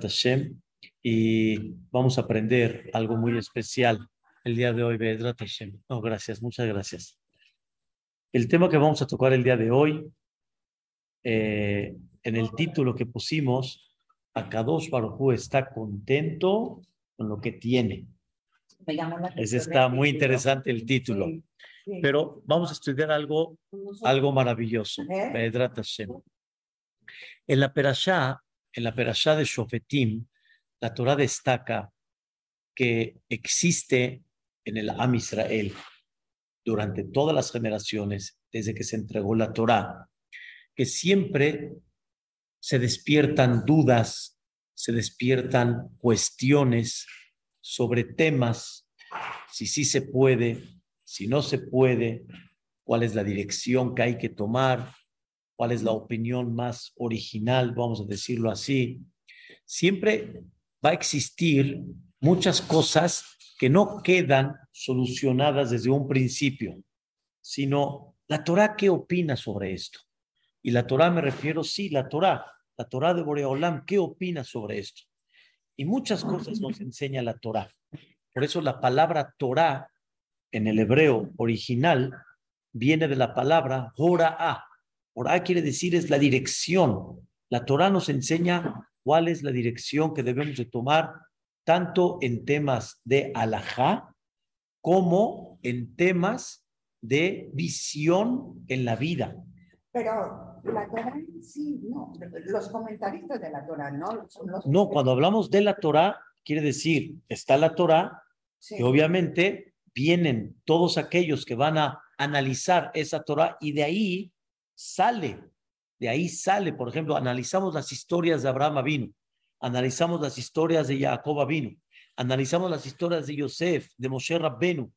Hashem, y vamos a aprender algo muy especial el día de hoy, Bezrat Hashem. No, gracias, muchas gracias. El tema que vamos a tocar el día de hoy, eh, en el título que pusimos, Akadosh Baruj está contento con lo que tiene. Ese está muy interesante el título. Pero vamos a estudiar algo, algo maravilloso. Bezrat Hashem. En la Perashá en la Perashá de Shofetim, la Torah destaca que existe en el Am Israel durante todas las generaciones, desde que se entregó la Torah, que siempre se despiertan dudas, se despiertan cuestiones sobre temas, si sí se puede, si no se puede, cuál es la dirección que hay que tomar, cuál es la opinión más original, vamos a decirlo así, siempre va a existir muchas cosas que no quedan solucionadas desde un principio, sino la Torah, ¿qué opina sobre esto? Y la Torah me refiero, sí, la Torah, la Torah de Boreolam, ¿qué opina sobre esto? Y muchas cosas nos enseña la Torah. Por eso la palabra Torah en el hebreo original viene de la palabra Hora'ah, Torah quiere decir es la dirección. La Torah nos enseña cuál es la dirección que debemos de tomar tanto en temas de alajá como en temas de visión en la vida. Pero la Torah sí, no, los comentaristas de la Torah, ¿no? No, cuando hablamos de la Torah, quiere decir, está la Torah, y obviamente vienen todos aquellos que van a analizar esa Torah y de ahí sale, de ahí sale, por ejemplo, analizamos las historias de Abraham vino, analizamos las historias de Jacob vino, analizamos las historias de Yosef, de Moshe Rabbenu,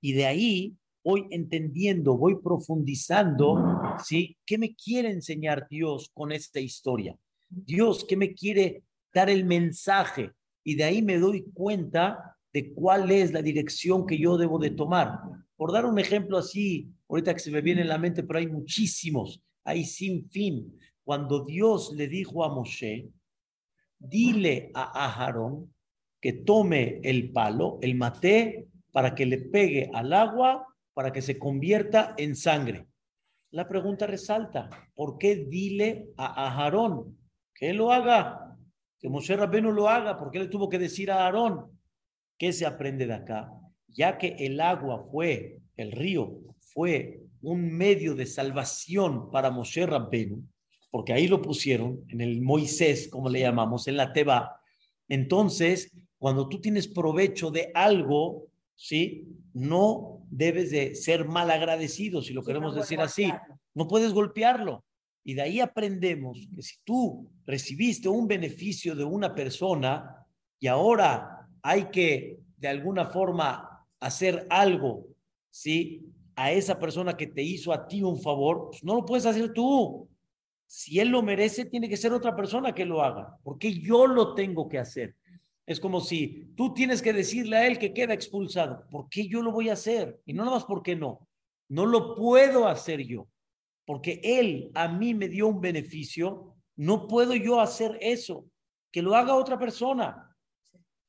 y de ahí voy entendiendo, voy profundizando, ¿sí? ¿Qué me quiere enseñar Dios con esta historia? Dios, ¿qué me quiere dar el mensaje? Y de ahí me doy cuenta de cuál es la dirección que yo debo de tomar. Por dar un ejemplo así, ahorita que se me viene en la mente, pero hay muchísimos, hay sin fin. Cuando Dios le dijo a Moshe, dile a Aharón que tome el palo, el maté, para que le pegue al agua, para que se convierta en sangre. La pregunta resalta, ¿por qué dile a Aharón que lo haga? Que Moshe Rabbeinu lo haga, ¿por qué le tuvo que decir a Aarón? ¿Qué se aprende de acá? Ya que el agua fue el río fue un medio de salvación para Moshe Rabbenu, porque ahí lo pusieron en el Moisés, como le llamamos, en la Teba. Entonces, cuando tú tienes provecho de algo, ¿sí? No debes de ser mal agradecido, si lo queremos decir así. No puedes golpearlo. Y de ahí aprendemos que si tú recibiste un beneficio de una persona y ahora hay que de alguna forma hacer algo ¿sí? A esa persona que te hizo a ti un favor, pues, no lo puedes hacer tú. Si él lo merece, tiene que ser otra persona que lo haga, porque yo lo tengo que hacer. Es como si tú tienes que decirle a él que queda expulsado. ¿Por qué yo lo voy a hacer? Y no nada más porque no. No lo puedo hacer yo. Porque él a mí me dio un beneficio. No puedo yo hacer eso. Que lo haga otra persona.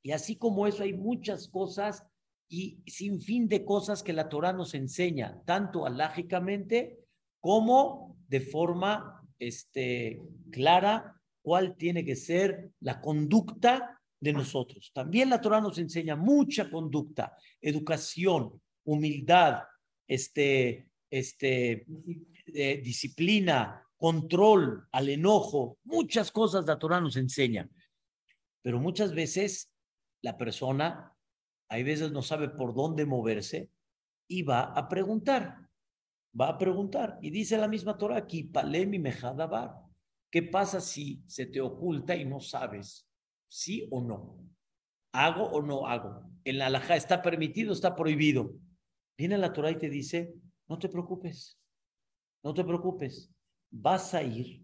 Y así como eso hay muchas cosas y sin fin de cosas que la Torah nos enseña, tanto alágicamente como de forma este, clara, cuál tiene que ser la conducta de nosotros. También la Torah nos enseña mucha conducta, educación, humildad, este, este, eh, disciplina, control al enojo, muchas cosas la Torah nos enseña. Pero muchas veces la persona hay veces no sabe por dónde moverse y va a preguntar, va a preguntar. Y dice la misma Torah aquí, Palemi Mejadabar, ¿qué pasa si se te oculta y no sabes sí o no? ¿Hago o no hago? En la alhaja está permitido, está prohibido. Viene la Torah y te dice, no te preocupes, no te preocupes, vas a ir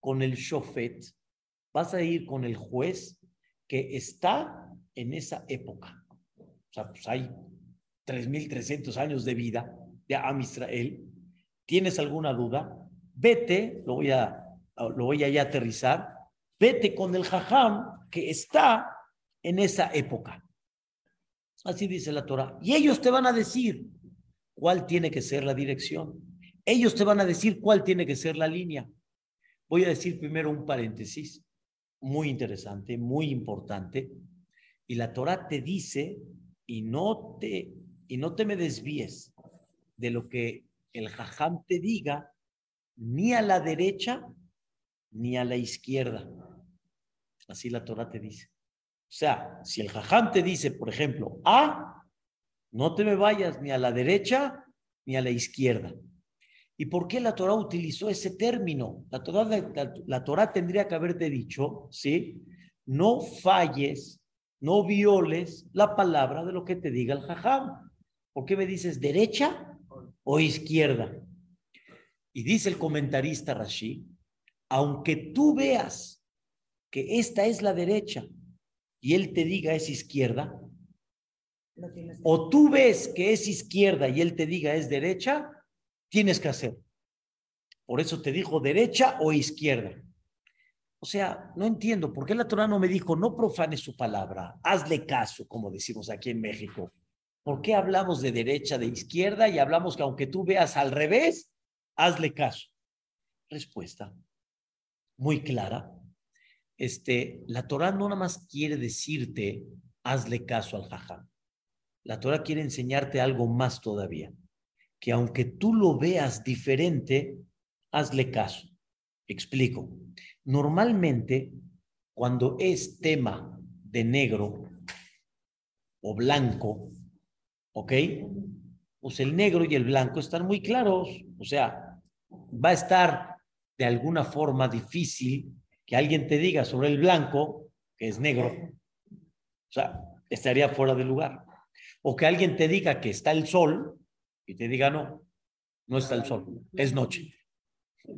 con el shofet, vas a ir con el juez que está en esa época. Pues hay 3.300 años de vida de Am Israel. ¿Tienes alguna duda? Vete, lo voy a, lo voy a aterrizar. vete con el jajam que está en esa época. Así dice la Torah. Y ellos te van a decir cuál tiene que ser la dirección. Ellos te van a decir cuál tiene que ser la línea. Voy a decir primero un paréntesis muy interesante, muy importante. Y la Torah te dice, y no te, y no te me desvíes de lo que el jajam te diga, ni a la derecha ni a la izquierda. Así la Torah te dice. O sea, si el jajam te dice, por ejemplo, A, no te me vayas ni a la derecha ni a la izquierda. ¿Y por qué la Torah utilizó ese término? La Torah, la, Torah tendría que haberte dicho, ¿sí? No falles, no violes la palabra de lo que te diga el jajam. ¿Por qué me dices derecha o izquierda? Y dice el comentarista Rashi, aunque tú veas que esta es la derecha y él te diga es izquierda, o tú ves que es izquierda y él te diga es derecha, tienes que hacer. Por eso te dijo derecha o izquierda. O sea, no entiendo por qué la Torah no me dijo no profanes su palabra, hazle caso, como decimos aquí en México. ¿Por qué hablamos de derecha, de izquierda y hablamos que aunque tú veas al revés, hazle caso? Respuesta muy clara. Este, la Torah no nada más quiere decirte hazle caso al jajam. La Torah quiere enseñarte algo más todavía que aunque tú lo veas diferente, hazle caso. Explico. Normalmente, cuando es tema de negro o blanco, ¿ok? Pues el negro y el blanco están muy claros. O sea, va a estar de alguna forma difícil que alguien te diga sobre el blanco, que es negro. O sea, estaría fuera de lugar. O que alguien te diga que está el sol y te diga no, no está el sol, es noche.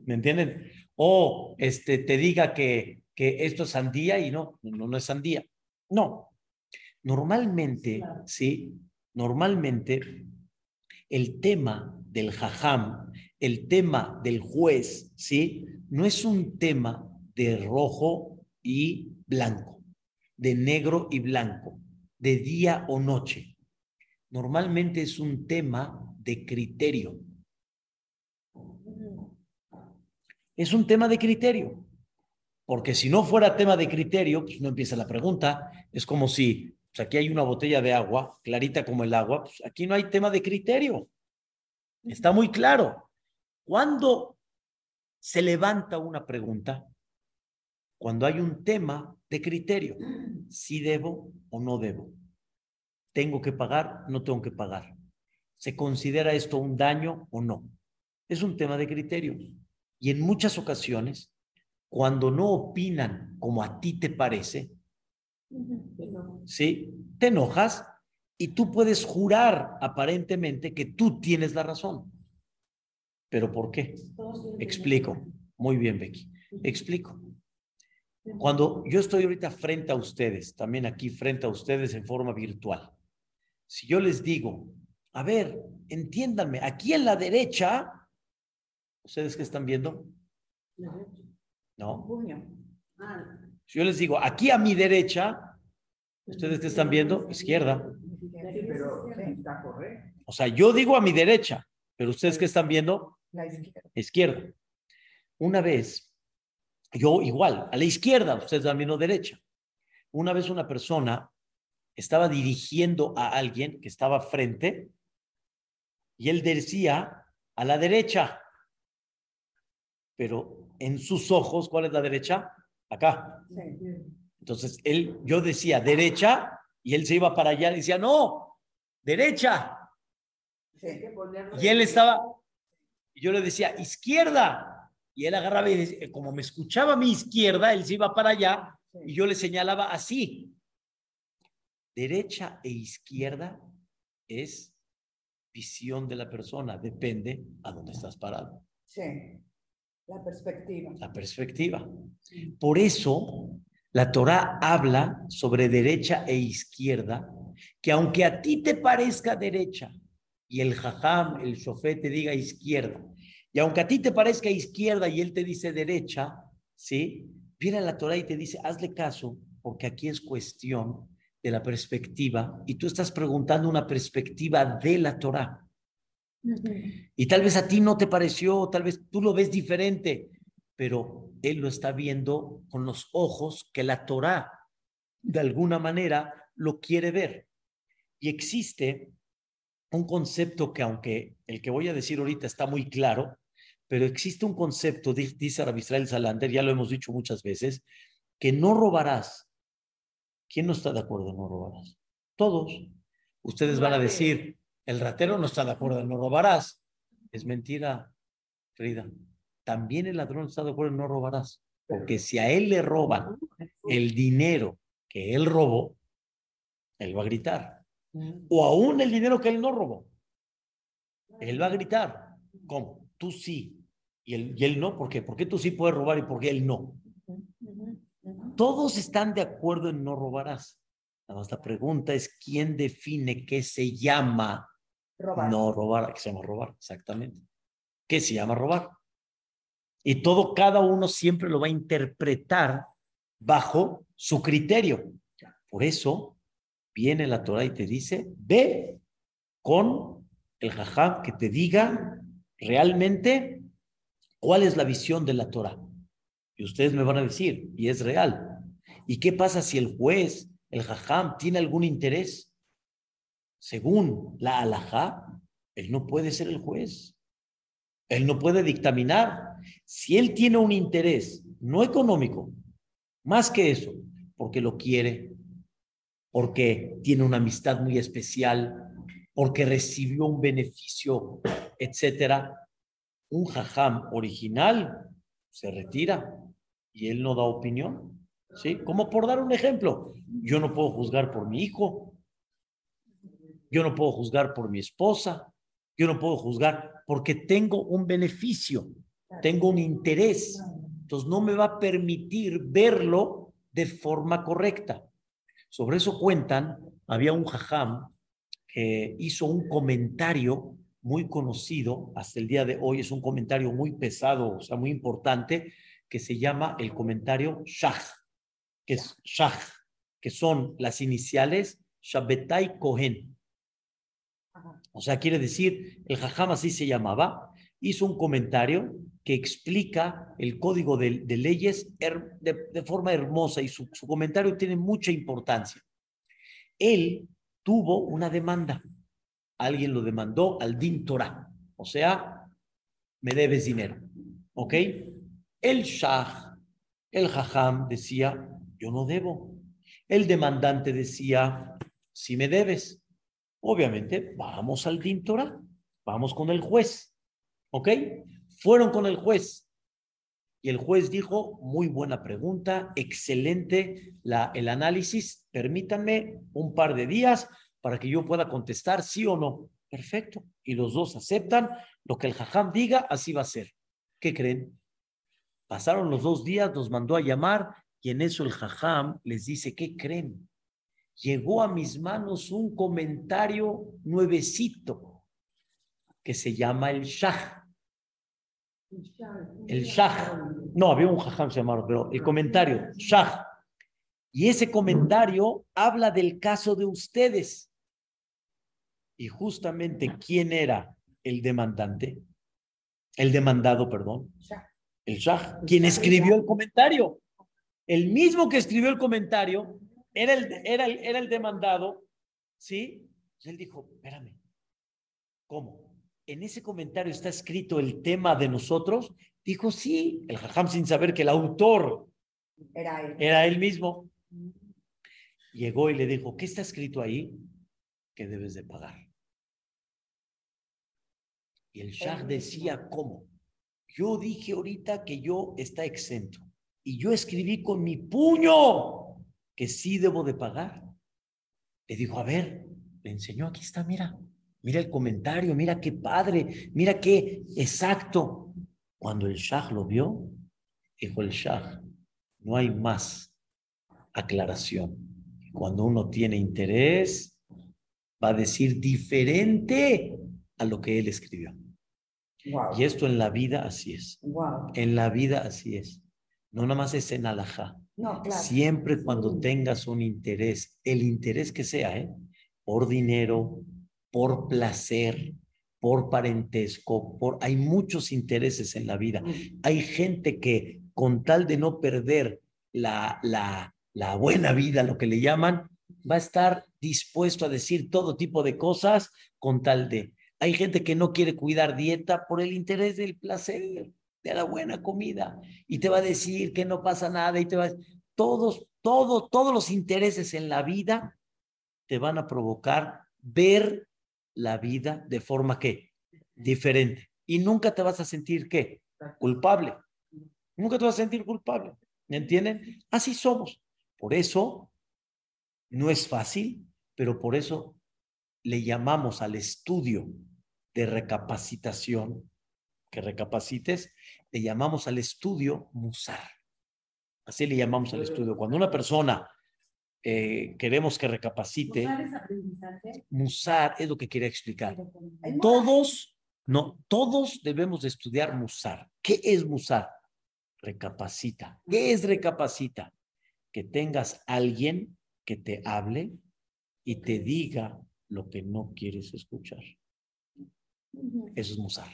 ¿Me entienden? O este, te diga que, que esto es sandía y no, no, no es sandía. No. Normalmente, sí, normalmente el tema del jajam, el tema del juez, sí, no es un tema de rojo y blanco, de negro y blanco, de día o noche. Normalmente es un tema de criterio. Es un tema de criterio. Porque si no fuera tema de criterio, pues no empieza la pregunta. Es como si pues aquí hay una botella de agua, clarita como el agua, pues aquí no hay tema de criterio. Está muy claro. Cuando se levanta una pregunta, cuando hay un tema de criterio, si debo o no debo, tengo que pagar, no tengo que pagar, ¿Se considera esto un daño o no? Es un tema de criterio. Y en muchas ocasiones, cuando no opinan como a ti te parece, ¿sí? Te enojas y tú puedes jurar aparentemente que tú tienes la razón. ¿Pero por qué? Explico. Muy bien, Becky. Explico. Cuando yo estoy ahorita frente a ustedes, también aquí frente a ustedes en forma virtual, si yo les digo, a ver, entiéndanme, aquí en la derecha, ¿ustedes qué están viendo? No. Si yo les digo, aquí a mi derecha, ¿ustedes qué están viendo? Izquierda. O sea, yo digo a mi derecha, pero ¿ustedes qué están viendo? La izquierda. izquierda. Una vez, yo igual, a la izquierda, ustedes están viendo derecha. Una vez una persona estaba dirigiendo a alguien que estaba frente y él decía a la derecha. Pero en sus ojos, ¿cuál es la derecha? Acá. Entonces, él, yo decía derecha y él se iba para allá y decía, no, derecha. Y él estaba, y yo le decía, izquierda. Y él agarraba y como me escuchaba a mi izquierda, él se iba para allá y yo le señalaba así. Derecha e izquierda es visión de la persona, depende a dónde estás parado. Sí, la perspectiva. La perspectiva. Por eso la Torah habla sobre derecha e izquierda, que aunque a ti te parezca derecha y el jajam, el shofé te diga izquierda, y aunque a ti te parezca izquierda y él te dice derecha, ¿sí? viene la Torah y te dice, hazle caso, porque aquí es cuestión de la perspectiva, y tú estás preguntando una perspectiva de la Torah. Y tal vez a ti no te pareció, tal vez tú lo ves diferente, pero él lo está viendo con los ojos que la Torah de alguna manera lo quiere ver. Y existe un concepto que aunque el que voy a decir ahorita está muy claro, pero existe un concepto, dice Rabbi Israel Salander, ya lo hemos dicho muchas veces, que no robarás. ¿Quién no está de acuerdo en no robarás? Todos. Ustedes van a decir, el ratero no está de acuerdo en no robarás. Es mentira, Frida. También el ladrón está de acuerdo en no robarás. Porque si a él le roban el dinero que él robó, él va a gritar. O aún el dinero que él no robó. Él va a gritar. ¿Cómo? Tú sí. Y él, y él no. ¿Por qué? ¿Por qué tú sí puedes robar y por qué él no? Todos están de acuerdo en no robarás. La pregunta es quién define qué se llama no robar, qué se llama robar, exactamente. ¿Qué se llama robar? Y todo, cada uno siempre lo va a interpretar bajo su criterio. Por eso viene la Torah y te dice, ve con el jajam que te diga realmente cuál es la visión de la Torah. Y ustedes me van a decir, y es real. ¿Y qué pasa si el juez, el jajam, tiene algún interés? Según la alajá, él no puede ser el juez. Él no puede dictaminar. Si él tiene un interés no económico, más que eso, porque lo quiere, porque tiene una amistad muy especial, porque recibió un beneficio, etcétera, un jajam original se retira y él no da opinión. ¿Sí? Como por dar un ejemplo, yo no puedo juzgar por mi hijo, yo no puedo juzgar por mi esposa, yo no puedo juzgar porque tengo un beneficio, tengo un interés, entonces no me va a permitir verlo de forma correcta. Sobre eso cuentan, había un jajam que hizo un comentario muy conocido, hasta el día de hoy es un comentario muy pesado, o sea, muy importante, que se llama el comentario Shach, que es Shach, que son las iniciales Shabbetai Kohen. O sea, quiere decir, el jajam así se llamaba, hizo un comentario que explica el código de, leyes de, forma hermosa y su, comentario tiene mucha importancia. Él tuvo una demanda alguien lo demandó al Din Torah, o sea, me debes dinero, ¿ok? El Shah, el Jajam decía, yo no debo. El demandante decía, si me debes. Obviamente, vamos al Din Torah, vamos con el juez, ¿ok? Fueron con el juez. Y el juez dijo, muy buena pregunta, excelente la, el análisis, permítanme un par de días, para que yo pueda contestar sí o no. Perfecto. Y los dos aceptan lo que el jajam diga, así va a ser. ¿Qué creen? Pasaron los dos días, nos mandó a llamar y en eso el jajam les dice, ¿qué creen? Llegó a mis manos un comentario nuevecito que se llama el Shah. El Shah. No, había un jajam se llamaba, pero el comentario, Shah. Y ese comentario habla del caso de ustedes. Y justamente, ¿quién era el demandante? El demandado, perdón. El Shah. Quien escribió el comentario. El mismo que escribió el comentario era el, era el, era el demandado. ¿Sí? él dijo, espérame. ¿Cómo? En ese comentario está escrito el tema de nosotros. Dijo, sí, el Jajam sin saber que el autor era él, era él mismo. Llegó y le dijo, ¿qué está escrito ahí? Que debes de pagar. Y el Shah decía, ¿cómo? Yo dije ahorita que yo está exento. Y yo escribí con mi puño que sí debo de pagar. Le dijo, a ver, le enseñó, aquí está, mira, mira el comentario, mira qué padre, mira qué exacto. Cuando el Shah lo vio, dijo el Shah, no hay más aclaración. Cuando uno tiene interés, va a decir diferente a lo que él escribió. Y esto en la vida así es. En la vida así es. No nada más es en alajá. Siempre cuando tengas un interés, el interés que sea, ¿eh? por dinero, por placer, por parentesco, por hay muchos intereses en la vida. Hay gente que con tal de no perder la, la, la buena vida, lo que le llaman, va a estar dispuesto a decir todo tipo de cosas con tal de. Hay gente que no quiere cuidar dieta por el interés del placer, de la buena comida, y te va a decir que no pasa nada y te va a... Todos, todos, todos los intereses en la vida te van a provocar ver la vida de forma que diferente. Y nunca te vas a sentir qué? Culpable. Nunca te vas a sentir culpable. ¿Me entienden? Así somos. Por eso no es fácil, pero por eso le llamamos al estudio de recapacitación, que recapacites, le llamamos al estudio musar. Así le llamamos al estudio. Cuando una persona eh, queremos que recapacite, musar es lo que quería explicar. Todos, no, todos debemos de estudiar musar. ¿Qué es musar? Recapacita. ¿Qué es recapacita? Que tengas alguien que te hable y te diga lo que no quieres escuchar. Eso es musar.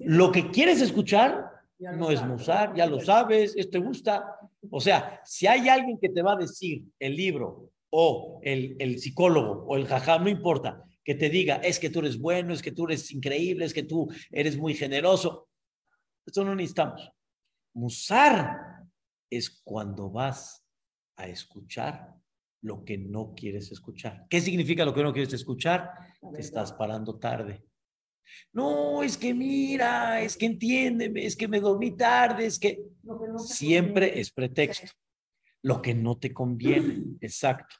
Lo que quieres escuchar no es musar, ya lo sabes, esto te gusta. O sea, si hay alguien que te va a decir el libro o el, el psicólogo o el jajá, no importa, que te diga, es que tú eres bueno, es que tú eres increíble, es que tú eres muy generoso. Esto no necesitamos. Musar es cuando vas a escuchar lo que no quieres escuchar. ¿Qué significa lo que no quieres escuchar? Que estás parando tarde. No, es que mira, es que entiéndeme, es que me dormí tarde, es que siempre es pretexto. Lo que no te conviene, exacto.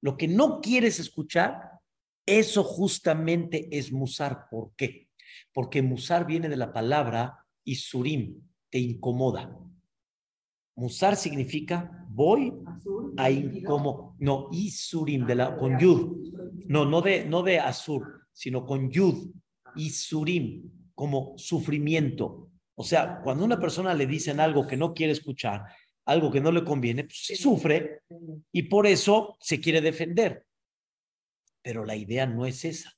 Lo que no quieres escuchar, eso justamente es musar. ¿Por qué? Porque musar viene de la palabra isurim, te incomoda. Musar significa voy a como no isurim de la con yud. No, no de no de azur, sino con yud isurim como sufrimiento. O sea, cuando una persona le dicen algo que no quiere escuchar, algo que no le conviene, pues sí sufre y por eso se quiere defender. Pero la idea no es esa.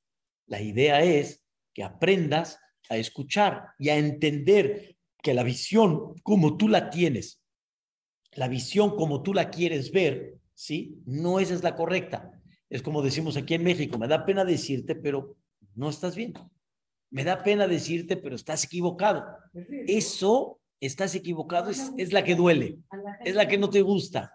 La idea es que aprendas a escuchar y a entender que la visión como tú la tienes la visión como tú la quieres ver, ¿sí? No esa es la correcta. Es como decimos aquí en México, me da pena decirte, pero no estás bien. Me da pena decirte, pero estás equivocado. Eso, estás equivocado, es, es la que duele, es la que no te gusta,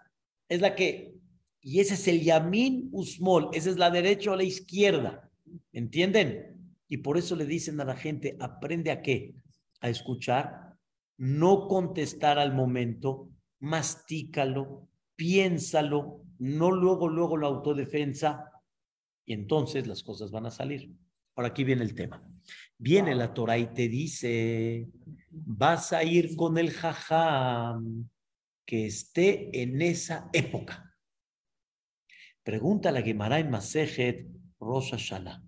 es la que... Y ese es el yamin usmol, esa es la derecha o la izquierda, ¿entienden? Y por eso le dicen a la gente, aprende a qué? A escuchar, no contestar al momento, mastícalo, piénsalo, no luego, luego la autodefensa, y entonces las cosas van a salir. Ahora aquí viene el tema. Viene la Torah y te dice, vas a ir con el jajam que esté en esa época. Pregunta la Gemara en Masejet Rosh Hashanah.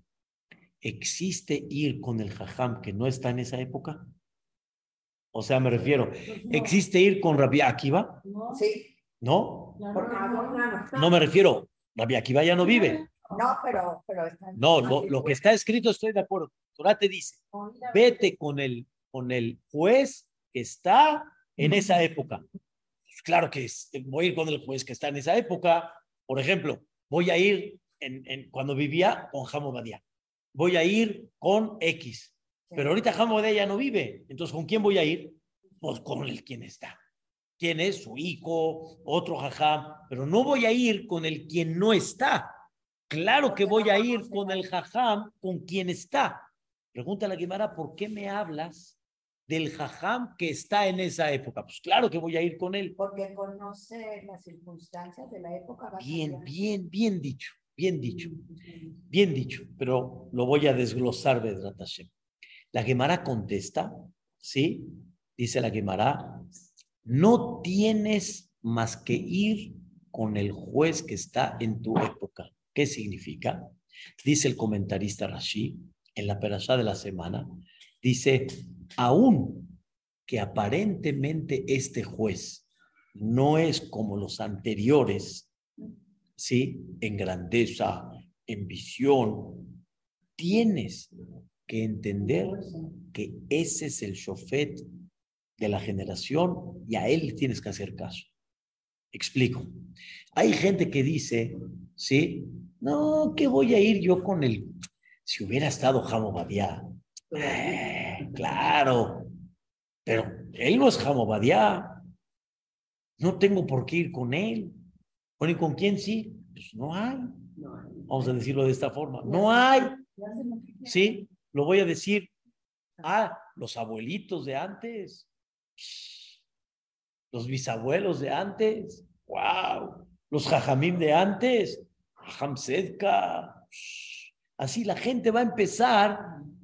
¿Existe ir con el jajam que no está en esa época? O sea, me refiero, ¿existe ir con Rabbi Akiva? Sí. ¿No? No me refiero, Rabbi Akiva ya no vive. No, pero, pero No, lo, que está escrito estoy de acuerdo. Torah te dice, vete con el, con el juez que está en esa época. Pues claro que voy a ir con el juez que está en esa época. Por ejemplo, voy a ir en, cuando vivía con Jamo Badia. Voy a ir con X. Pero ahorita de ya no vive. Entonces, ¿con quién voy a ir? Pues con el quien está. ¿Quién es? Su hijo, otro jajam. Pero no voy a ir con el quien no está. Claro que voy a ir con el jajam con quien está. Pregúntale a Guimara, ¿por qué me hablas del jajam que está en esa época? Pues claro que voy a ir con él. Porque conoce las circunstancias de la época. Bien, bien, bien dicho, bien dicho, bien dicho. Pero lo voy a desglosar, de Hashem. La Gemara contesta, ¿sí? Dice la Gemara, no tienes más que ir con el juez que está en tu época. ¿Qué significa? Dice el comentarista Rashi en la perashá de la semana, dice, aún que aparentemente este juez no es como los anteriores, ¿sí? En grandeza, en visión, tienes que entender que ese es el shofet de la generación y a él tienes que hacer caso. Explico. Hay gente que dice, ¿sí? No, ¿qué voy a ir yo con él? Si hubiera estado Jamo Badiá. Eh, claro, pero él no es Jamo Badiá. No tengo por qué ir con él. Bueno, ¿y con quién sí? Pues no hay. Vamos a decirlo de esta forma. No hay. Sí, lo voy a decir. Ah, los abuelitos de antes. Los bisabuelos de antes. ¡Wow! Los jajamim de antes. Sedka. Así la gente va a empezar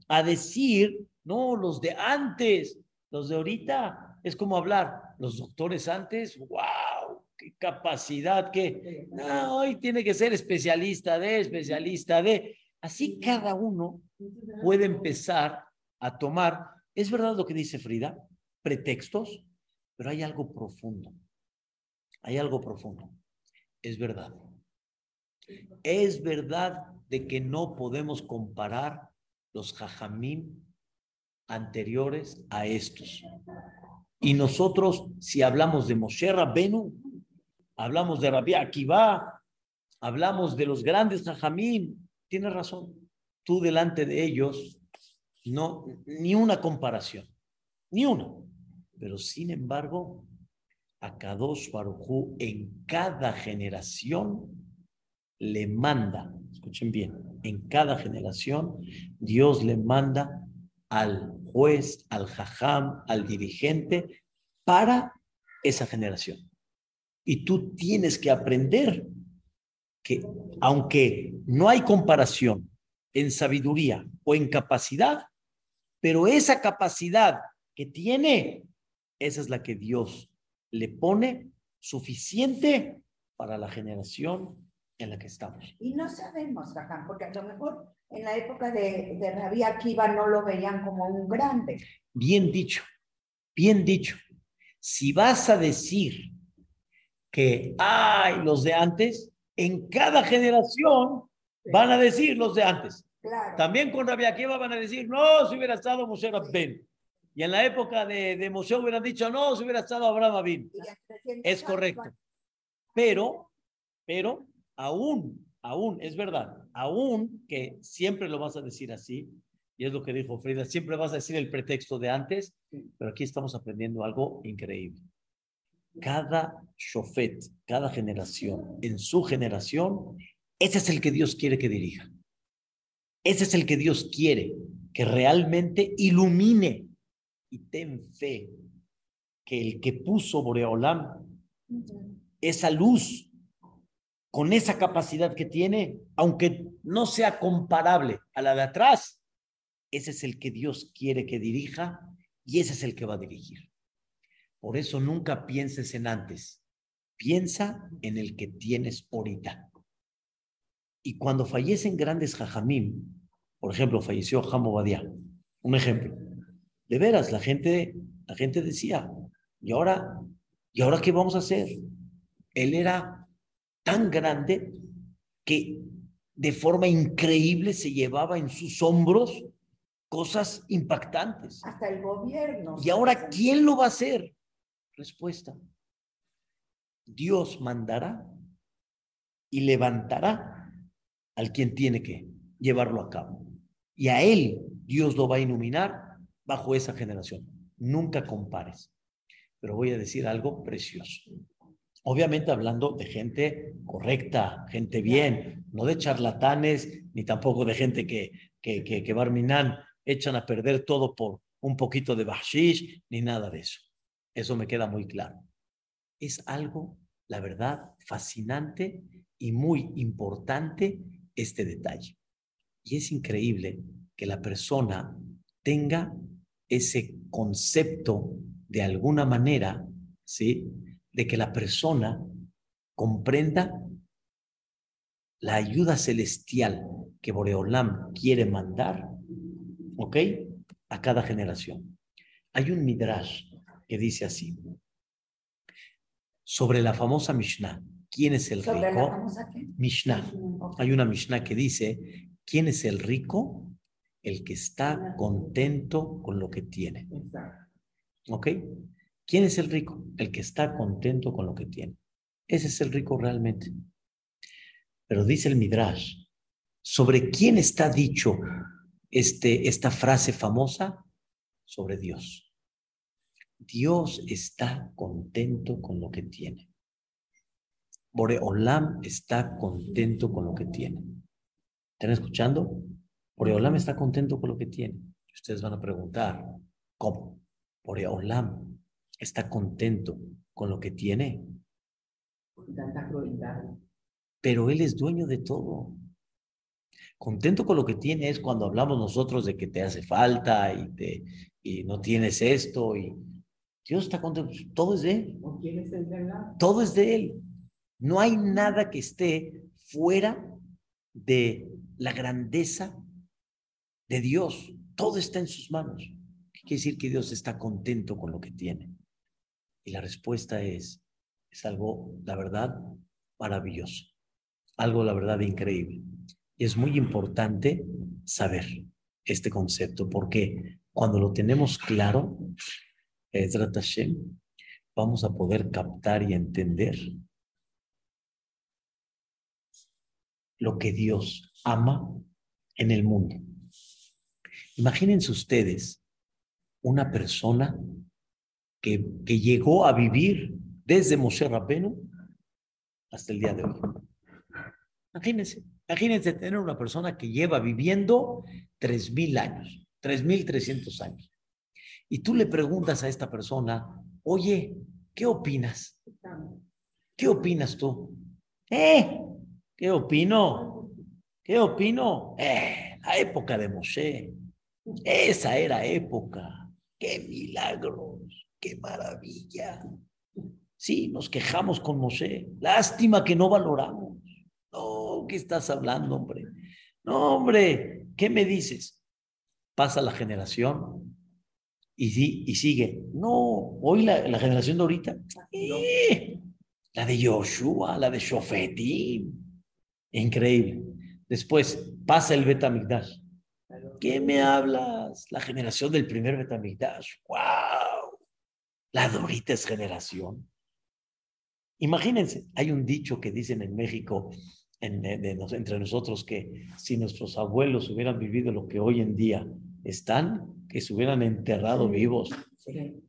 a decir, no, los de antes, los de ahorita. Es como hablar, los doctores antes, wow, qué capacidad, que no, hoy tiene que ser especialista de, especialista de. Así cada uno puede empezar a tomar, es verdad lo que dice Frida, pretextos, pero hay algo profundo. Hay algo profundo. Es verdad. Es verdad de que no podemos comparar los jajamim anteriores a estos. Y nosotros, si hablamos de Moshe Rabbenu, hablamos de Rabbi Akiva, hablamos de los grandes jajamim, tienes razón. Tú delante de ellos, no, ni una comparación, ni una. Pero sin embargo, a Kadosh Barujú en cada generación le manda, escuchen bien, en cada generación Dios le manda al juez, al jajam, al dirigente para esa generación. Y tú tienes que aprender que aunque no hay comparación en sabiduría o en capacidad, pero esa capacidad que tiene, esa es la que Dios le pone suficiente para la generación en la que estamos. Y no sabemos, porque a lo mejor en la época de, de Rabí Akiva no lo veían como un grande. Bien dicho, bien dicho. Si vas a decir que hay los de antes, en cada generación van a decir los de antes. También con Rabí Akiva van a decir, no, si hubiera estado Moshe Ben. Y en la época de, de Moshe hubieran dicho, no, si hubiera estado Abraham Abin. Es correcto. Pero, pero, aún, aún, es verdad, aún que siempre lo vas a decir así, y es lo que dijo Frida, siempre vas a decir el pretexto de antes, pero aquí estamos aprendiendo algo increíble. Cada shofet, cada generación, en su generación, ese es el que Dios quiere que dirija. Ese es el que Dios quiere que realmente ilumine y ten fe que el que puso Boreolam, esa luz con esa capacidad que tiene, aunque no sea comparable a la de atrás, ese es el que Dios quiere que dirija y ese es el que va a dirigir. Por eso nunca pienses en antes, piensa en el que tienes ahorita. Y cuando fallecen grandes jajamim, por ejemplo, falleció Jamo Badia, un ejemplo. De veras, la gente, la gente decía, ¿y ahora, ¿y ahora qué vamos a hacer? Él era tan grande que de forma increíble se llevaba en sus hombros cosas impactantes. Hasta el gobierno. ¿Y ahora quién lo va a hacer? Respuesta. Dios mandará y levantará al quien tiene que llevarlo a cabo. Y a él Dios lo va a iluminar bajo esa generación. Nunca compares. Pero voy a decir algo precioso. Obviamente hablando de gente correcta, gente bien, no de charlatanes, ni tampoco de gente que, que, que, que Barminan echan a perder todo por un poquito de bashish, ni nada de eso. Eso me queda muy claro. Es algo, la verdad, fascinante y muy importante este detalle. Y es increíble que la persona tenga ese concepto de alguna manera, ¿sí? De que la persona comprenda la ayuda celestial que Boreolam quiere mandar, ¿ok? A cada generación. Hay un midrash que dice así. Sobre la famosa Mishnah, ¿quién es el rico? Mishnah. Hay una Mishnah que dice, ¿quién es el rico? El que está contento con lo que tiene. ¿Ok? ¿Quién es el rico? El que está contento con lo que tiene. Ese es el rico realmente. Pero dice el Midrash, ¿sobre quién está dicho este, esta frase famosa? Sobre Dios. Dios está contento con lo que tiene. Boreolam está contento con lo que tiene. ¿Están escuchando? Boreolam está contento con lo que tiene. Ustedes van a preguntar, ¿cómo? Boreolam está contento con lo que tiene. Pero Él es dueño de todo. Contento con lo que tiene es cuando hablamos nosotros de que te hace falta y, te, y no tienes esto. Y Dios está contento. Todo es de Él. Todo es de Él. No hay nada que esté fuera de la grandeza de Dios. Todo está en sus manos. ¿Qué quiere decir que Dios está contento con lo que tiene? Y la respuesta es, es algo, la verdad, maravilloso. Algo, la verdad, increíble. Y es muy importante saber este concepto, porque cuando lo tenemos claro, vamos a poder captar y entender lo que Dios ama en el mundo. Imagínense ustedes una persona que, llegó a vivir desde Moshe Rabenu hasta el día de hoy. Imagínense, imagínense tener una persona que lleva viviendo 3.000 años, 3.300 años. Y tú le preguntas a esta persona, oye, ¿qué opinas? ¿Qué opinas tú? ¿Eh? ¿Qué opino? ¿Qué opino? Eh, la época de Moshe. Esa era época. ¡Qué milagros! ¡Qué maravilla! Sí, nos quejamos con Moshe. Lástima que no valoramos. No, ¿qué estás hablando, hombre? No, hombre, ¿qué me dices? Pasa la generación y, y sigue. No, hoy la, generación de ahorita, eh, la de Yoshua, la de Shofetim. Increíble. Después pasa el Betamigdash. ¿Qué me hablas? La generación del primer Betamigdash. ¡Wow! La Dorita es generación. Imagínense, hay un dicho que dicen en México, entre nosotros, que si nuestros abuelos hubieran vivido lo que hoy en día están, que se hubieran enterrado vivos,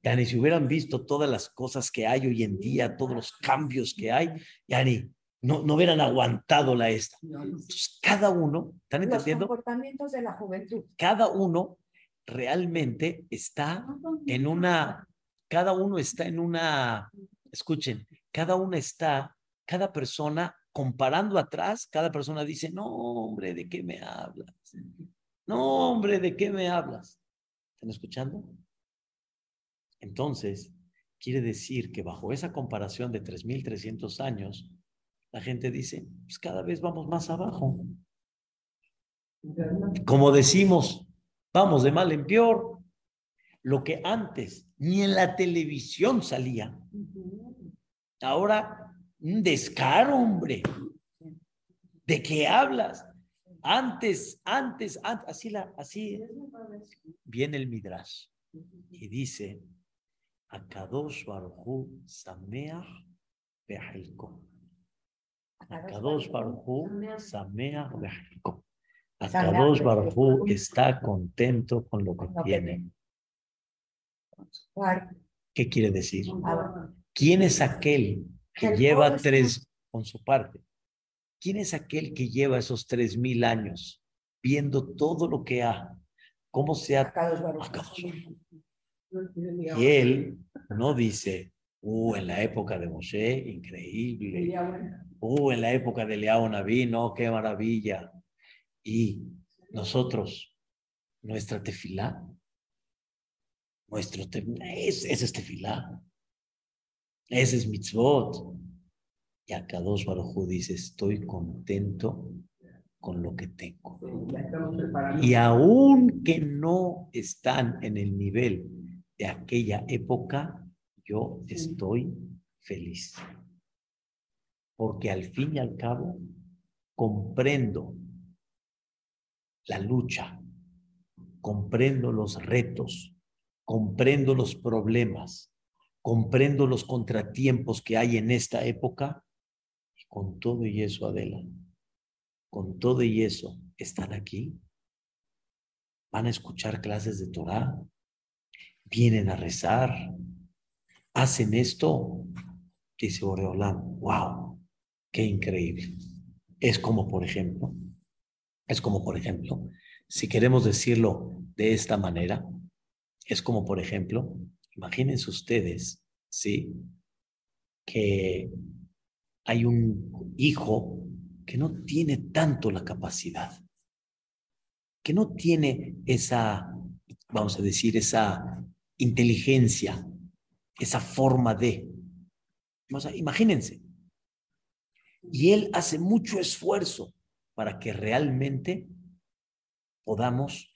ya ni si hubieran visto todas las cosas que hay hoy en día, todos los cambios que hay, ya ni no, no hubieran aguantado la esta. Entonces, cada uno, ¿están entendiendo? Los comportamientos de la juventud. Cada uno realmente está en una, cada uno está en una, escuchen, cada uno está, cada persona comparando atrás, cada persona dice, no, hombre, ¿de qué me hablas? No, hombre, ¿de qué me hablas? ¿Están escuchando? Entonces, quiere decir que bajo esa comparación de 3.300 años, la gente dice, pues cada vez vamos más abajo. Como decimos, vamos de mal en peor. Lo que antes ni en la televisión salía, Ahora, un descaro, hombre. ¿De qué hablas? Antes, antes, antes, así, la, así viene el Midrash y dice, Akadosh Baruchu Sameach Behelko. Akadosh Baruchu Sameach Behelko. Akadosh Baruchu está contento con lo que tiene. ¿Qué quiere decir? ¿Quién es aquel que lleva tres, con su parte, quién es aquel que lleva esos tres mil años viendo todo lo que ha, cómo se ha... Y él no dice, uh, en la época de Moshe, increíble. Uh, en la época de Leao Naví, no, qué maravilla. Y nosotros, nuestra tefilá, nuestro es, es tefilá. Ese es mitzvot. Y acá dos Baruj dice, estoy contento con lo que tengo. Y aun que no están en el nivel de aquella época, yo estoy feliz. Porque al fin y al cabo comprendo la lucha, comprendo los retos, comprendo los problemas, comprendo los contratiempos que hay en esta época y con todo y eso, Adela, con todo y eso, están aquí, van a escuchar clases de Torah, vienen a rezar, hacen esto, dice Oreolam, wow, qué increíble. Es como, por ejemplo, es como, por ejemplo, si queremos decirlo de esta manera, es como, por ejemplo, imagínense ustedes, ¿sí? Que hay un hijo que no tiene tanto la capacidad, que no tiene esa, vamos a decir, esa inteligencia, esa forma de. imagínense. Y él hace mucho esfuerzo para que realmente podamos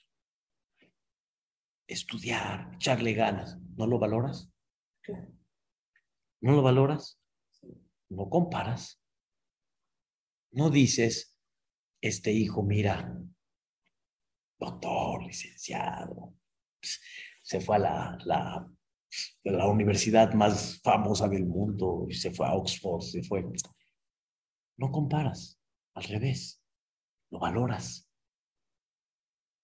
estudiar, echarle ganas. ¿No lo valoras? ¿No lo valoras? No comparas. No dices, este hijo, mira, doctor, licenciado, se fue a la, la, la universidad más famosa del mundo, se fue a Oxford, se fue. No comparas, al revés, lo valoras.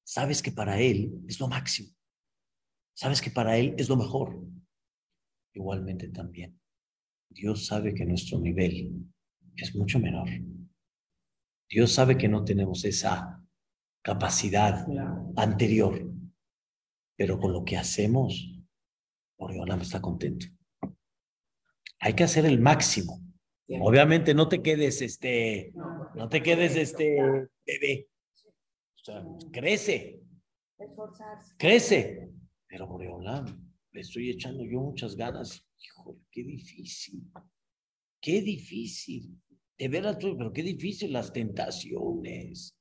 Sabes que para él es lo máximo. Sabes que para él es lo mejor. Igualmente también, Dios sabe que nuestro nivel es mucho menor. Dios sabe que no tenemos esa capacidad anterior pero con lo que hacemos, me está contento. Hay que hacer el máximo. Obviamente no te quedes este, no te quedes este bebé. O sea, crece. Crece. Pero Boreolam, le estoy echando yo muchas ganas. Hijo, qué difícil. Qué difícil. De veras, pero qué difícil las tentaciones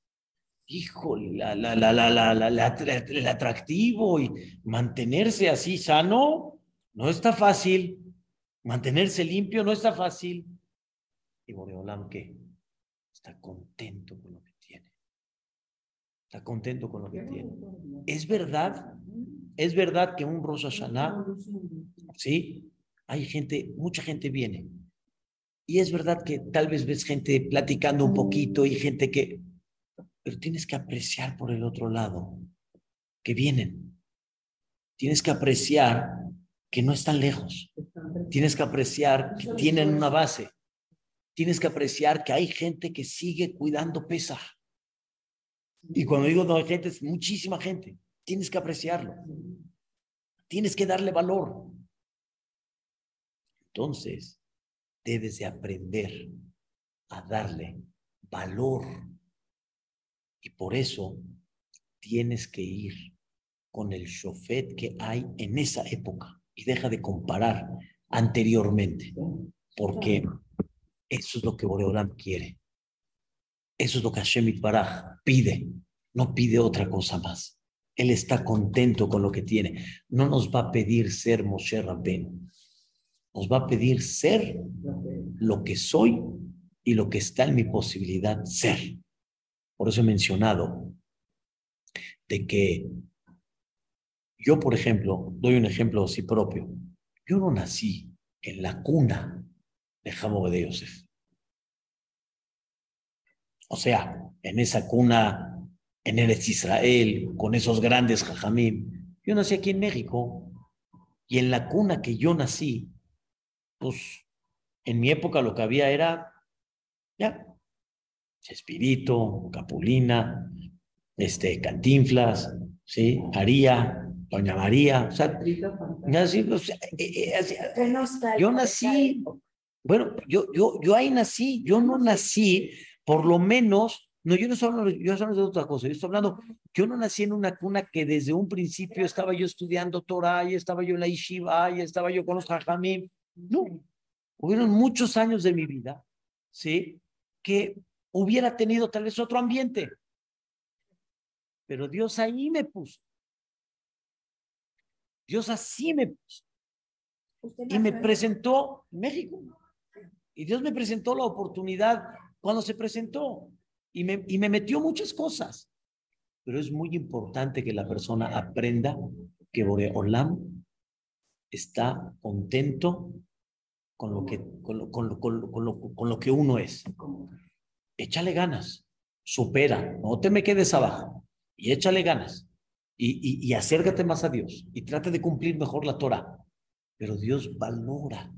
híjole, la, la, la, la, la, el atractivo y mantenerse así sano no está fácil. Mantenerse limpio no está fácil. Y Boreolam, ¿qué? Está contento con lo que tiene. Está contento con lo que tiene. Es verdad, es verdad que un Rosh Hashanah, ¿sí? Hay gente, mucha gente viene. Y es verdad que tal vez ves gente platicando un poquito y gente que pero tienes que apreciar por el otro lado que vienen. Tienes que apreciar que no están lejos. Tienes que apreciar que tienen una base. Tienes que apreciar que hay gente que sigue cuidando pesa. Y cuando digo no hay gente, es muchísima gente. Tienes que apreciarlo. Tienes que darle valor. Entonces, debes de aprender a darle valor y por eso tienes que ir con el shofet que hay en esa época y deja de comparar anteriormente, porque eso es lo que Boreolam quiere. Eso es lo que Hashem Baraj pide, no pide otra cosa más. Él está contento con lo que tiene. No nos va a pedir ser Moshe Rabben. Nos va a pedir ser lo que soy y lo que está en mi posibilidad ser. Por eso he mencionado de que yo, por ejemplo, doy un ejemplo así propio. Yo no nací en la cuna de Jamo de Yosef. O sea, en esa cuna en Eretz Israel, con esos grandes jajamim. Yo nací aquí en México y en la cuna que yo nací, pues en mi época lo que había era, ya, Chespirito, Capulina, este, Cantinflas, ¿sí? Aría, Doña María, o sea, yo nací, bueno, yo, yo, yo ahí nací, yo no nací, por lo menos, no, yo no estoy hablando, yo de otra cosa, yo estoy hablando, yo no nací en una cuna que desde un principio estaba yo estudiando Torah, y estaba yo en la Yeshiva, y estaba yo con los Jajamim, no, hubieron muchos años de mi vida, ¿sí? Que hubiera tenido tal vez otro ambiente. Pero Dios ahí me puso. Dios así me puso. y me presentó México. Y Dios me presentó la oportunidad cuando se presentó y me, y me metió muchas cosas. Pero es muy importante que la persona aprenda que Boreolam está contento con lo que, con lo, con lo, con lo, con lo que uno es. Échale ganas, supera, no te me quedes abajo y échale ganas y, y, acércate más a Dios y trate de cumplir mejor la Torah. Pero Dios valora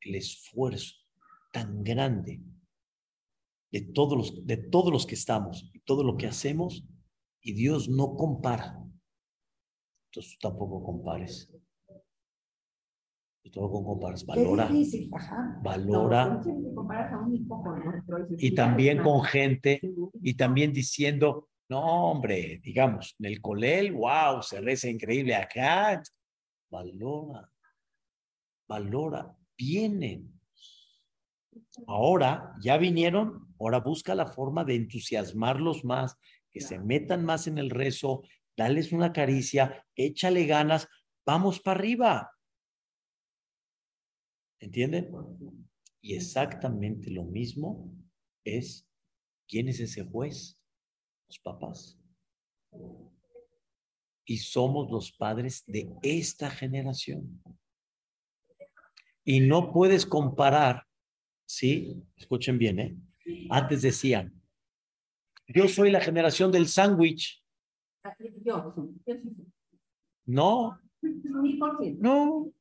el esfuerzo tan grande de todos los, de todos los que estamos y todo lo que hacemos y Dios no compara. Entonces tú tampoco compares. Tú tampoco compares. Valora. Valora. Y también con gente y también diciendo, no, hombre, digamos, en el colel, wow, se reza increíble acá. Valora. Valora. Vienen. Ahora ya vinieron, ahora busca la forma de entusiasmarlos más, que se metan más en el rezo, dales una caricia, échale ganas, vamos para arriba. ¿Entienden? Y exactamente lo mismo es, ¿quién es ese juez? Los papás. Y somos los padres de esta generación. Y no puedes comparar, ¿sí? Escuchen bien, ¿eh? Antes decían, yo soy la generación del sándwich. No. No.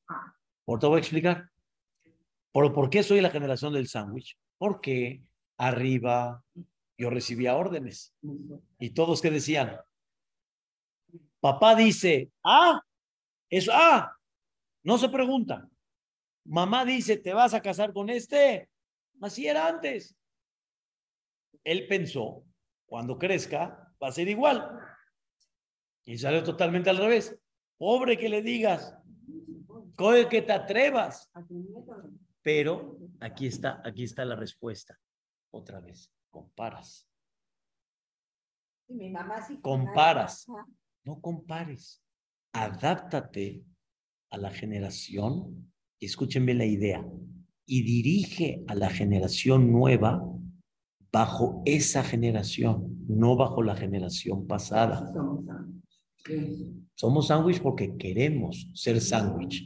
Por te voy a explicar. ¿Por, ¿Por qué soy la generación del sándwich? Porque arriba yo recibía órdenes. Y todos que decían, papá dice, ah, eso, ah, no se pregunta. Mamá dice, ¿te vas a casar con este? Así era antes. Él pensó cuando crezca, va a ser igual. Y salió totalmente al revés. Pobre que le digas, que te atrevas. Pero aquí está, aquí está la respuesta. Otra vez, comparas. Comparas. No compares. Adáptate a la generación. Escúchenme la idea. Y dirige a la generación nueva bajo esa generación, no bajo la generación pasada. Somos sándwich porque queremos ser sándwich,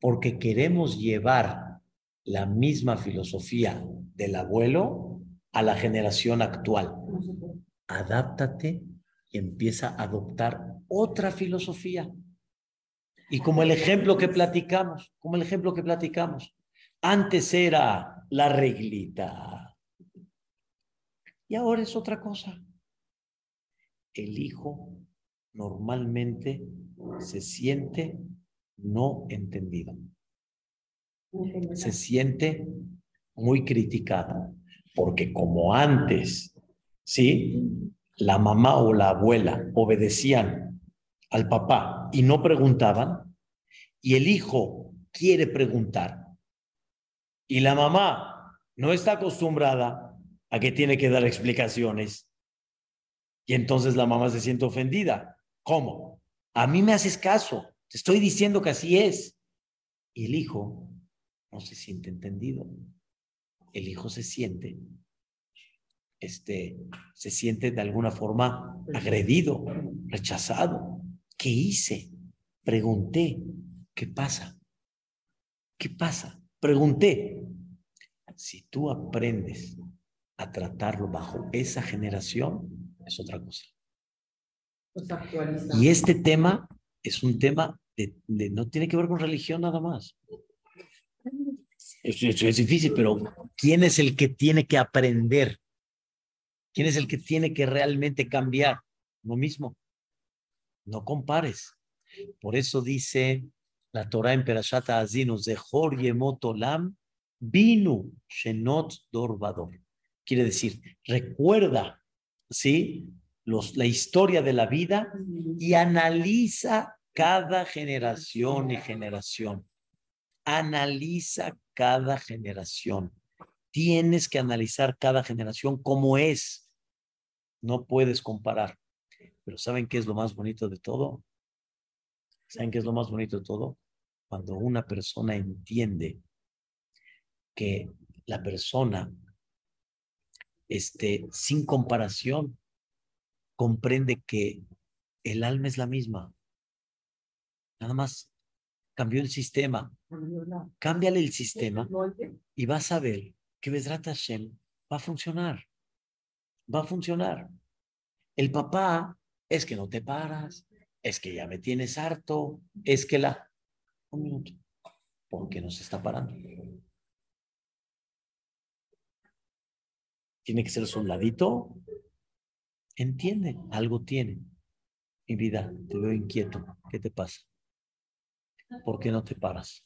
porque queremos llevar la misma filosofía del abuelo a la generación actual. Adáptate y empieza a adoptar otra filosofía. Y como el ejemplo que platicamos, como el ejemplo que platicamos, antes era la reglita, y ahora es otra cosa. El hijo normalmente se siente no entendido. Se siente muy criticado, porque como antes, ¿sí? La mamá o la abuela obedecían al papá y no preguntaban, y el hijo quiere preguntar, y la mamá no está acostumbrada a que tiene que dar explicaciones. Y entonces la mamá se siente ofendida. ¿Cómo? A mí me haces caso, te estoy diciendo que así es. Y el hijo no se siente entendido. El hijo se siente, este, se siente de alguna forma agredido, rechazado. ¿Qué hice? Pregunté, ¿qué pasa? ¿Qué pasa? Pregunté. Si tú aprendes a tratarlo bajo esa generación es otra cosa. Pues y este tema es un tema de, no tiene que ver con religión nada más. Es, es, difícil, pero ¿quién es el que tiene que aprender? ¿Quién es el que tiene que realmente cambiar? Lo mismo. No compares. Por eso dice la Torah en Perashata Azinos de Jorge Motolam, Binu Shenot Dorvador. Quiere decir, recuerda, ¿sí? Los, la historia de la vida y analiza cada generación y generación. Analiza cada generación. Tienes que analizar cada generación como es. No puedes comparar. Pero ¿saben qué es lo más bonito de todo? ¿Saben qué es lo más bonito de todo? Cuando una persona entiende que la persona, este, sin comparación, comprende que el alma es la misma. Nada más cambió el sistema. Cámbiale el sistema y vas a ver que Besrat Hashem va a funcionar. Va a funcionar. El papá es que no te paras, es que ya me tienes harto, es que la... Un minuto. ¿Por qué no se está parando? Tiene que ser soldadito. Entiende, algo tiene. Mi vida, te veo inquieto. ¿Qué te pasa? ¿Por qué no te paras?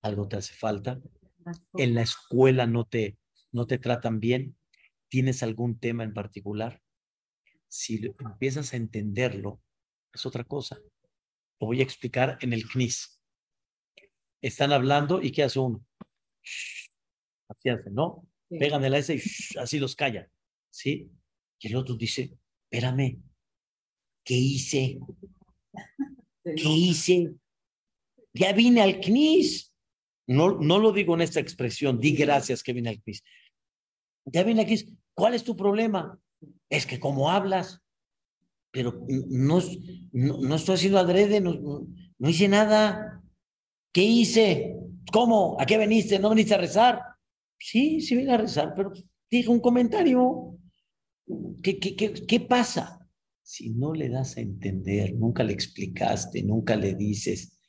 ¿Algo te hace falta? ¿En la escuela no te, no te tratan bien? ¿Tienes algún tema en particular? Si empiezas a entenderlo, es otra cosa. Lo voy a explicar en el CNIS. Están hablando y ¿qué hace uno? Así ¿no? Pegan el S y así los callan. ¿Sí? Y el otro dice, espérame, ¿qué hice? ¿Qué hice? Ya vine al CNIS. No, no lo digo en esta expresión, di gracias que vine al CNIS. Ya vine al CNIS. ¿Cuál es tu problema? Es que como hablas, pero no, no, estoy haciendo adrede, no, no hice nada. ¿Qué hice? ¿Cómo? ¿A qué veniste? ¿No veniste a rezar? Sí, sí vine a rezar, pero dije un comentario. ¿Qué, qué, qué, qué pasa? Si no le das a entender, nunca le explicaste, nunca le dices,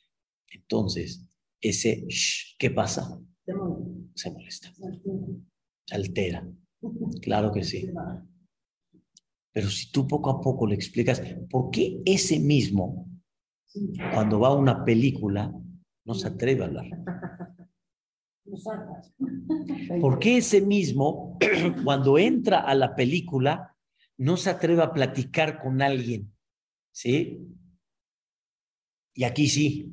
entonces, ese ¿qué pasa? Se molesta. Se altera. Claro que sí. Pero si tú poco a poco le explicas, ¿por qué ese mismo, cuando va a una película, no se atreve a hablar? ¿Por qué ese mismo, cuando entra a la película, no se atreve a platicar con alguien? ¿Sí? Y aquí sí.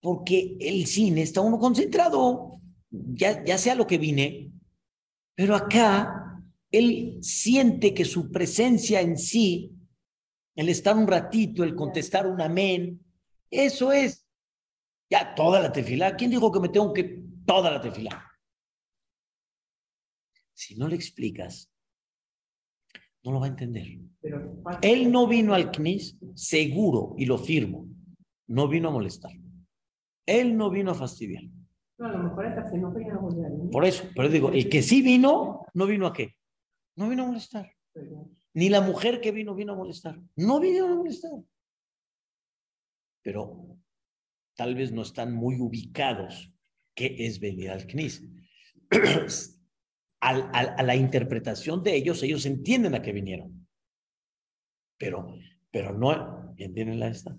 Porque el cine está uno concentrado, ya, ya sea lo que vine, pero acá él siente que su presencia en sí, el estar un ratito, el contestar un amén, eso es ya toda la tefila. ¿Quién dijo que me tengo que toda la tefila? Si no le explicas, no lo va a entender. Él no vino al CNIS, seguro, y lo firmo, no vino a molestar. Él no vino a fastidiar. No, a lo mejor hasta no vino a molestar. Por eso, pero digo, el que sí vino, no vino a qué? No vino a molestar. Ni la mujer que vino vino a molestar. No vino a molestar. Pero tal vez no están muy ubicados qué es venir al CNIS. a la interpretación de ellos, ellos entienden a qué vinieron. Pero, pero no entienden la esta.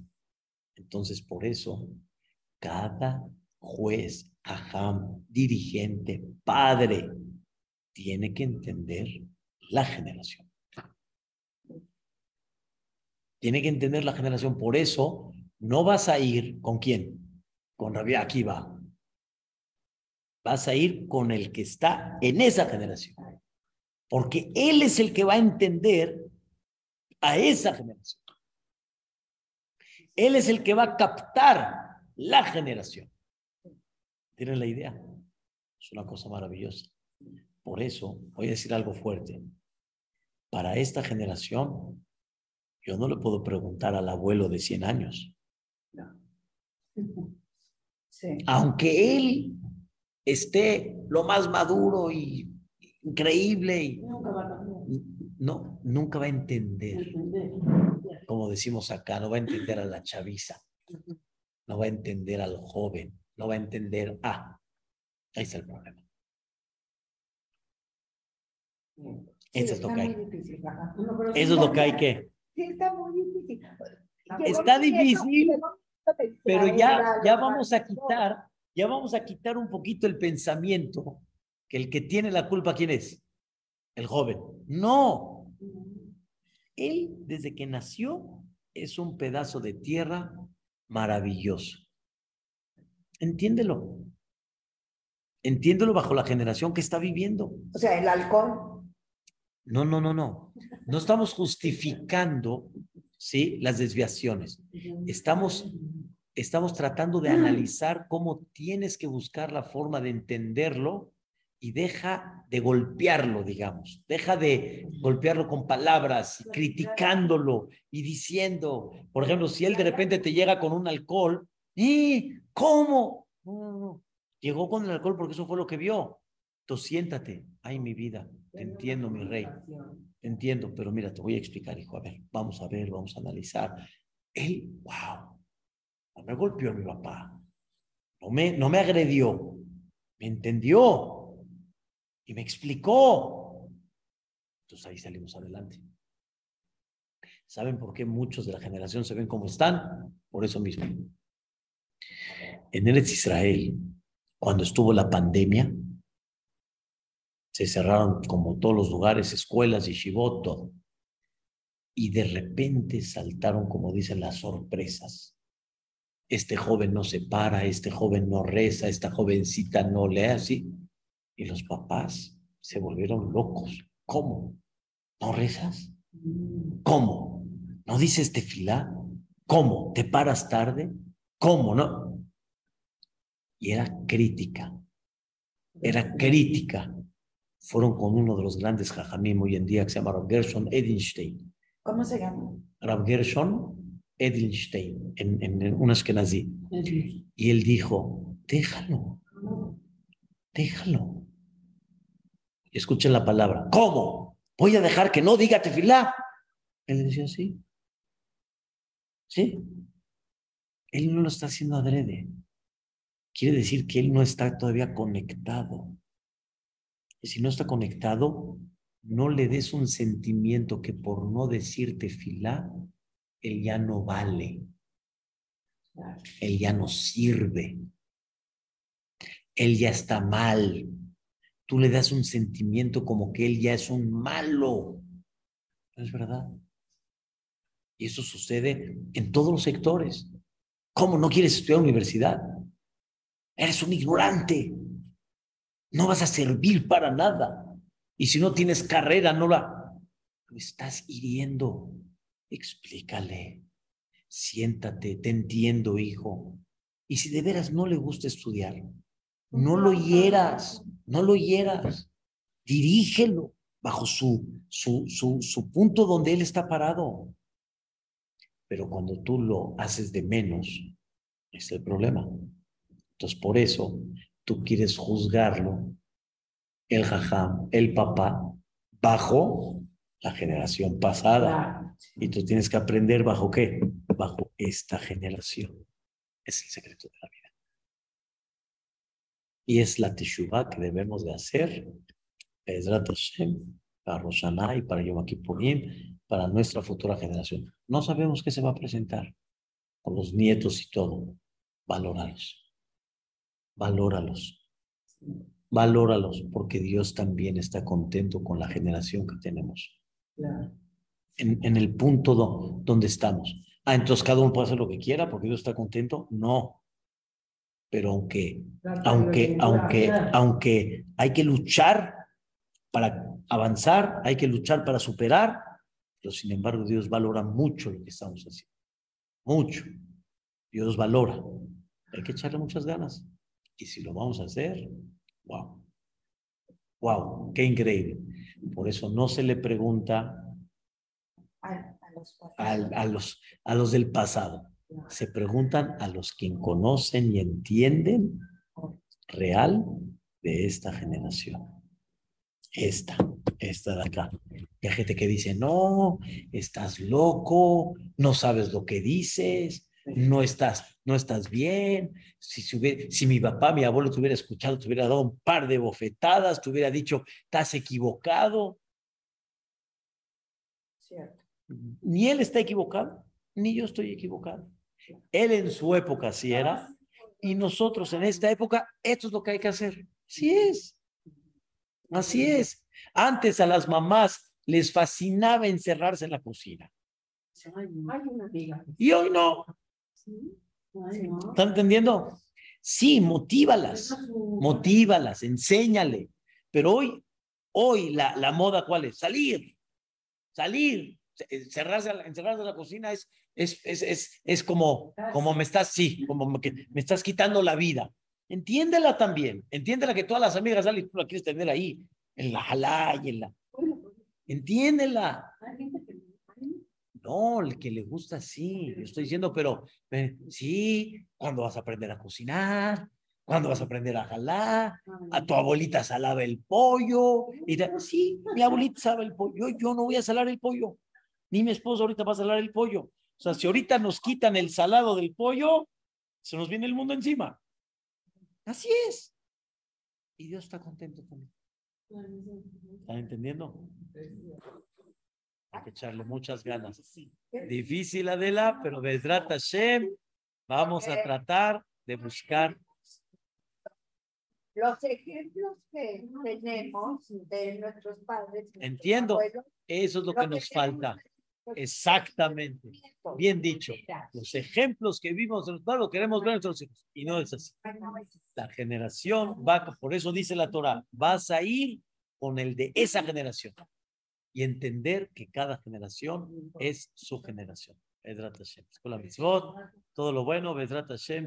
Entonces, por eso cada juez, ajam, dirigente, padre, tiene que entender la generación. Tiene que entender la generación. Por eso no vas a ir con quién? Con Rabia Akiva. Vas a ir con el que está en esa generación. Porque él es el que va a entender a esa generación. Él es el que va a captar la generación. ¿Tienen la idea? Es una cosa maravillosa. Por eso voy a decir algo fuerte. Para esta generación, yo no le puedo preguntar al abuelo de 100 años. Aunque él esté lo más maduro y increíble, y, no, nunca va a entender. Como decimos acá, no va a entender a la chaviza no va a entender al joven, no va a entender, ah, ahí está el problema. Eso es lo que hay. Eso es lo que hay que. Sí, está muy difícil. Está difícil, pero ya, ya vamos a quitar, ya vamos a quitar un poquito el pensamiento que el que tiene la culpa, ¿quién es? El joven. No. Él, desde que nació, es un pedazo de tierra maravilloso. Entiéndelo. Entiéndelo bajo la generación que está viviendo. O sea, el alcohol. No, no, no, no. No estamos justificando, ¿sí? Las desviaciones. Estamos estamos tratando de analizar cómo tienes que buscar la forma de entenderlo y deja de golpearlo, digamos, deja de golpearlo con palabras, criticándolo y diciendo, por ejemplo, si él de repente te llega con un alcohol, ¿y cómo? Llegó con el alcohol porque eso fue lo que vio. Entonces siéntate, ay mi vida, te entiendo mi rey, te entiendo, pero mira, te voy a explicar, hijo, a ver, vamos a ver, vamos a analizar. Él, wow, no me golpeó mi papá, no me, no me agredió, me entendió, y me explicó. Entonces ahí salimos adelante. ¿Saben por qué muchos de la generación se ven como están? Por eso mismo. En Eretz Israel, cuando estuvo la pandemia, se cerraron como todos los lugares, escuelas y todo. Y de repente saltaron, como dicen, las sorpresas. Este joven no se para, este joven no reza, esta jovencita no lee así. Y los papás se volvieron locos. ¿Cómo? ¿No rezas? ¿Cómo? ¿No dices tefilá? ¿Cómo? ¿Te paras tarde? ¿Cómo? ¿No? Y era crítica. Era crítica. Fueron con uno de los grandes jajamim hoy en día que se llama Rav Gershon Edelstein. ¿Cómo se llama? Rav Gershon Edelstein, en, en, en un. Y él dijo, déjalo, déjalo. Y escuchen la palabra. ¿Cómo? ¿Voy a dejar que no diga tefilá? Él decía, sí. Sí. Él no lo está haciendo adrede. Quiere decir que él no está todavía conectado. Y si no está conectado, no le des un sentimiento que por no decir tefilá, él ya no vale. Él ya no sirve. Él ya está mal tú le das un sentimiento como que él ya es un malo. ¿No es verdad? Y eso sucede en todos los sectores. ¿Cómo no quieres estudiar universidad? Eres un ignorante. No vas a servir para nada. Y si no tienes carrera, no la... Lo estás hiriendo. Explícale. Siéntate, te entiendo, hijo. Y si de veras no le gusta estudiar, no lo hieras no lo hieras, dirígelo bajo su, su, su, su punto donde él está parado. Pero cuando tú lo haces de menos, es el problema. Entonces, por eso tú quieres juzgarlo, el jajam, el papá, bajo la generación pasada. Y tú tienes que aprender bajo qué? Bajo esta generación. Es el secreto de la vida. Y es la teshuva que debemos de hacer, para Roshaná para Yom Kippurim, para nuestra futura generación. No sabemos qué se va a presentar con los nietos y todo. Valóralos. Valóralos. Valóralos, porque Dios también está contento con la generación que tenemos. En, en, el punto donde estamos. Ah, entonces cada uno puede hacer lo que quiera porque Dios está contento. No pero aunque, aunque, aunque, aunque hay que luchar para avanzar, hay que luchar para superar, pero sin embargo Dios valora mucho lo que estamos haciendo. Mucho. Dios valora. Hay que echarle muchas ganas. Y si lo vamos a hacer, wow. Wow, qué increíble. Por eso no se le pregunta a los, a los del pasado se preguntan a los que conocen y entienden real de esta generación. Esta, esta de acá. Y hay gente que dice, no, estás loco, no sabes lo que dices, no estás, no estás bien. Si, si mi papá, mi abuelo te hubiera escuchado, te hubiera dado un par de bofetadas, te hubiera dicho, estás equivocado. Ni él está equivocado, ni yo estoy equivocado. Él en su época sí era, y nosotros en esta época, esto es lo que hay que hacer. Así es. Así es. Antes a las mamás les fascinaba encerrarse en la cocina. Y hoy no. ¿Están entendiendo? Sí, motívalas, motívalas, enséñale. Pero hoy, hoy la, la moda, ¿cuál es? Salir, salir. Encerrarse, encerrarse en la cocina es es, es, es, es como, como me estás, sí, como que me estás quitando la vida. Entiéndela también, entiéndela que todas las amigas Ali, tú la quieres tener ahí, en la jalá y en la... Entiéndela. No, el que le gusta sí, yo estoy diciendo, pero eh, sí, cuando vas a aprender a cocinar, cuando vas a aprender a jalar, a tu abuelita salaba el pollo, y sí, mi abuelita sabe el pollo, yo no voy a salar el pollo, ni mi esposo ahorita va a salar el pollo. O sea, si ahorita nos quitan el salado del pollo, se nos viene el mundo encima. Así es. Y Dios está contento con ¿Están entendiendo? Hay que echarle muchas ganas. Difícil, Adela, pero Besrat Hashem, vamos a tratar de buscar. Los ejemplos que tenemos de nuestros padres. Entiendo, eso es lo que nos falta. Exactamente. Bien dicho. Los ejemplos que vimos en los lo queremos ver en nuestros hijos. Y no es así. La generación va, por eso dice la Torah, vas a ir con el de esa generación. Y entender que cada generación es su generación. Hashem. Todo lo bueno, Hashem.